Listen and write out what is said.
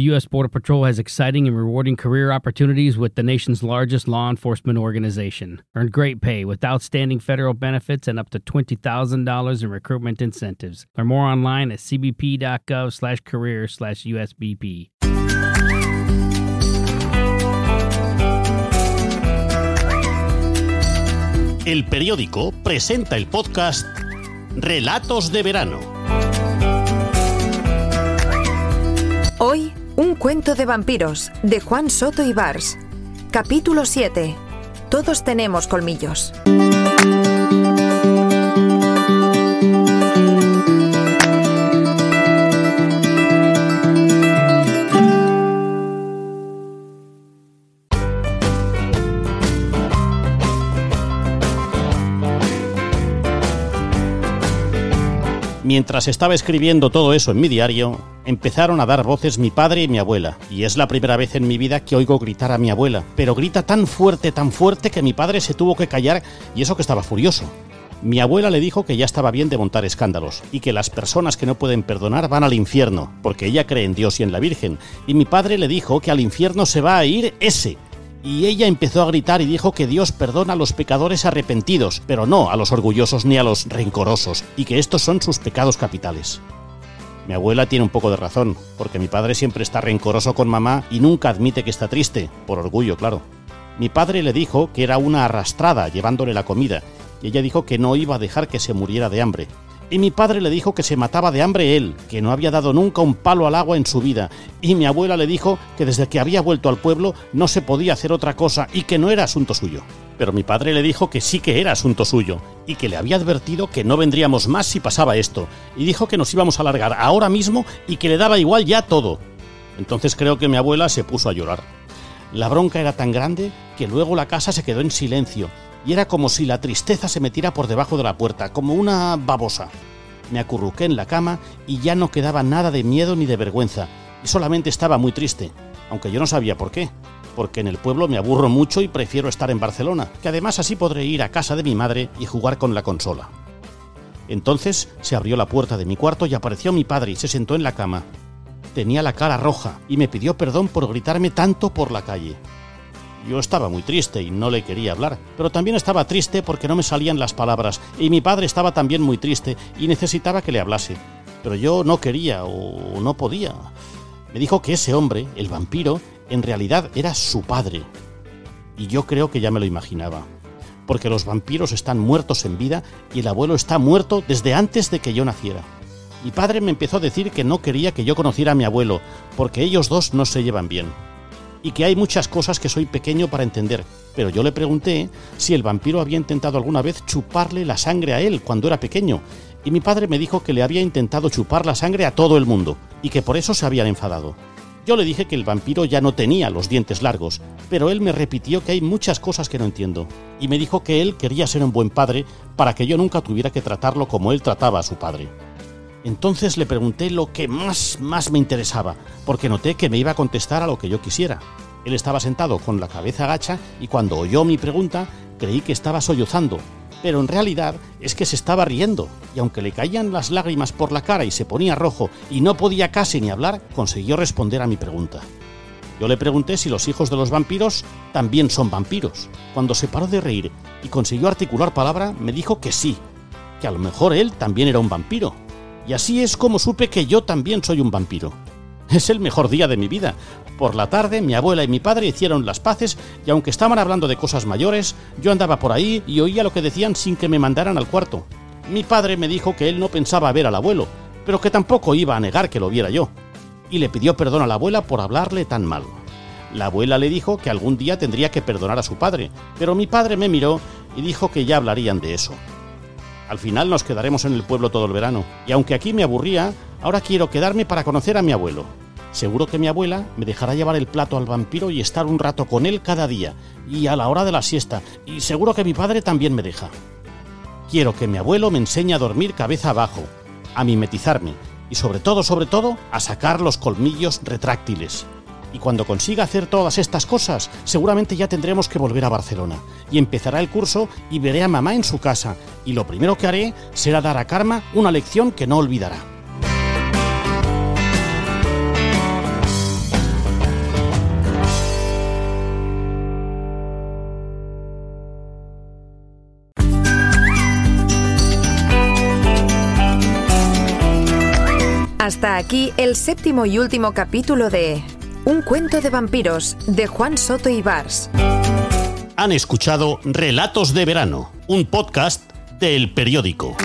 The U.S. Border Patrol has exciting and rewarding career opportunities with the nation's largest law enforcement organization. Earn great pay with outstanding federal benefits and up to $20,000 in recruitment incentives. Learn more online at cbp.gov slash career slash USBP. El periódico presenta el podcast Relatos de Verano. Hoy, un cuento de vampiros de Juan Soto y Bars. Capítulo 7. Todos tenemos colmillos. Mientras estaba escribiendo todo eso en mi diario, empezaron a dar voces mi padre y mi abuela, y es la primera vez en mi vida que oigo gritar a mi abuela, pero grita tan fuerte, tan fuerte que mi padre se tuvo que callar y eso que estaba furioso. Mi abuela le dijo que ya estaba bien de montar escándalos y que las personas que no pueden perdonar van al infierno, porque ella cree en Dios y en la Virgen, y mi padre le dijo que al infierno se va a ir ese, y ella empezó a gritar y dijo que Dios perdona a los pecadores arrepentidos, pero no a los orgullosos ni a los rencorosos, y que estos son sus pecados capitales. Mi abuela tiene un poco de razón, porque mi padre siempre está rencoroso con mamá y nunca admite que está triste, por orgullo, claro. Mi padre le dijo que era una arrastrada llevándole la comida, y ella dijo que no iba a dejar que se muriera de hambre, y mi padre le dijo que se mataba de hambre él, que no había dado nunca un palo al agua en su vida, y mi abuela le dijo que desde que había vuelto al pueblo no se podía hacer otra cosa y que no era asunto suyo. Pero mi padre le dijo que sí que era asunto suyo, y que le había advertido que no vendríamos más si pasaba esto, y dijo que nos íbamos a largar ahora mismo y que le daba igual ya todo. Entonces creo que mi abuela se puso a llorar. La bronca era tan grande que luego la casa se quedó en silencio, y era como si la tristeza se metiera por debajo de la puerta, como una babosa. Me acurruqué en la cama y ya no quedaba nada de miedo ni de vergüenza, y solamente estaba muy triste, aunque yo no sabía por qué, porque en el pueblo me aburro mucho y prefiero estar en Barcelona, que además así podré ir a casa de mi madre y jugar con la consola. Entonces se abrió la puerta de mi cuarto y apareció mi padre y se sentó en la cama. Tenía la cara roja y me pidió perdón por gritarme tanto por la calle. Yo estaba muy triste y no le quería hablar, pero también estaba triste porque no me salían las palabras, y mi padre estaba también muy triste y necesitaba que le hablase. Pero yo no quería o no podía. Me dijo que ese hombre, el vampiro, en realidad era su padre. Y yo creo que ya me lo imaginaba. Porque los vampiros están muertos en vida y el abuelo está muerto desde antes de que yo naciera. Mi padre me empezó a decir que no quería que yo conociera a mi abuelo, porque ellos dos no se llevan bien y que hay muchas cosas que soy pequeño para entender, pero yo le pregunté si el vampiro había intentado alguna vez chuparle la sangre a él cuando era pequeño, y mi padre me dijo que le había intentado chupar la sangre a todo el mundo, y que por eso se habían enfadado. Yo le dije que el vampiro ya no tenía los dientes largos, pero él me repitió que hay muchas cosas que no entiendo, y me dijo que él quería ser un buen padre para que yo nunca tuviera que tratarlo como él trataba a su padre. Entonces le pregunté lo que más, más me interesaba, porque noté que me iba a contestar a lo que yo quisiera. Él estaba sentado con la cabeza agacha y cuando oyó mi pregunta creí que estaba sollozando, pero en realidad es que se estaba riendo, y aunque le caían las lágrimas por la cara y se ponía rojo y no podía casi ni hablar, consiguió responder a mi pregunta. Yo le pregunté si los hijos de los vampiros también son vampiros. Cuando se paró de reír y consiguió articular palabra, me dijo que sí, que a lo mejor él también era un vampiro, y así es como supe que yo también soy un vampiro. Es el mejor día de mi vida. Por la tarde mi abuela y mi padre hicieron las paces y aunque estaban hablando de cosas mayores, yo andaba por ahí y oía lo que decían sin que me mandaran al cuarto. Mi padre me dijo que él no pensaba ver al abuelo, pero que tampoco iba a negar que lo viera yo. Y le pidió perdón a la abuela por hablarle tan mal. La abuela le dijo que algún día tendría que perdonar a su padre, pero mi padre me miró y dijo que ya hablarían de eso. Al final nos quedaremos en el pueblo todo el verano. Y aunque aquí me aburría, ahora quiero quedarme para conocer a mi abuelo. Seguro que mi abuela me dejará llevar el plato al vampiro y estar un rato con él cada día, y a la hora de la siesta, y seguro que mi padre también me deja. Quiero que mi abuelo me enseñe a dormir cabeza abajo, a mimetizarme, y sobre todo, sobre todo, a sacar los colmillos retráctiles. Y cuando consiga hacer todas estas cosas, seguramente ya tendremos que volver a Barcelona. Y empezará el curso y veré a mamá en su casa. Y lo primero que haré será dar a Karma una lección que no olvidará. Hasta aquí el séptimo y último capítulo de un cuento de vampiros de Juan Soto y. Han escuchado Relatos de Verano, un podcast del periódico.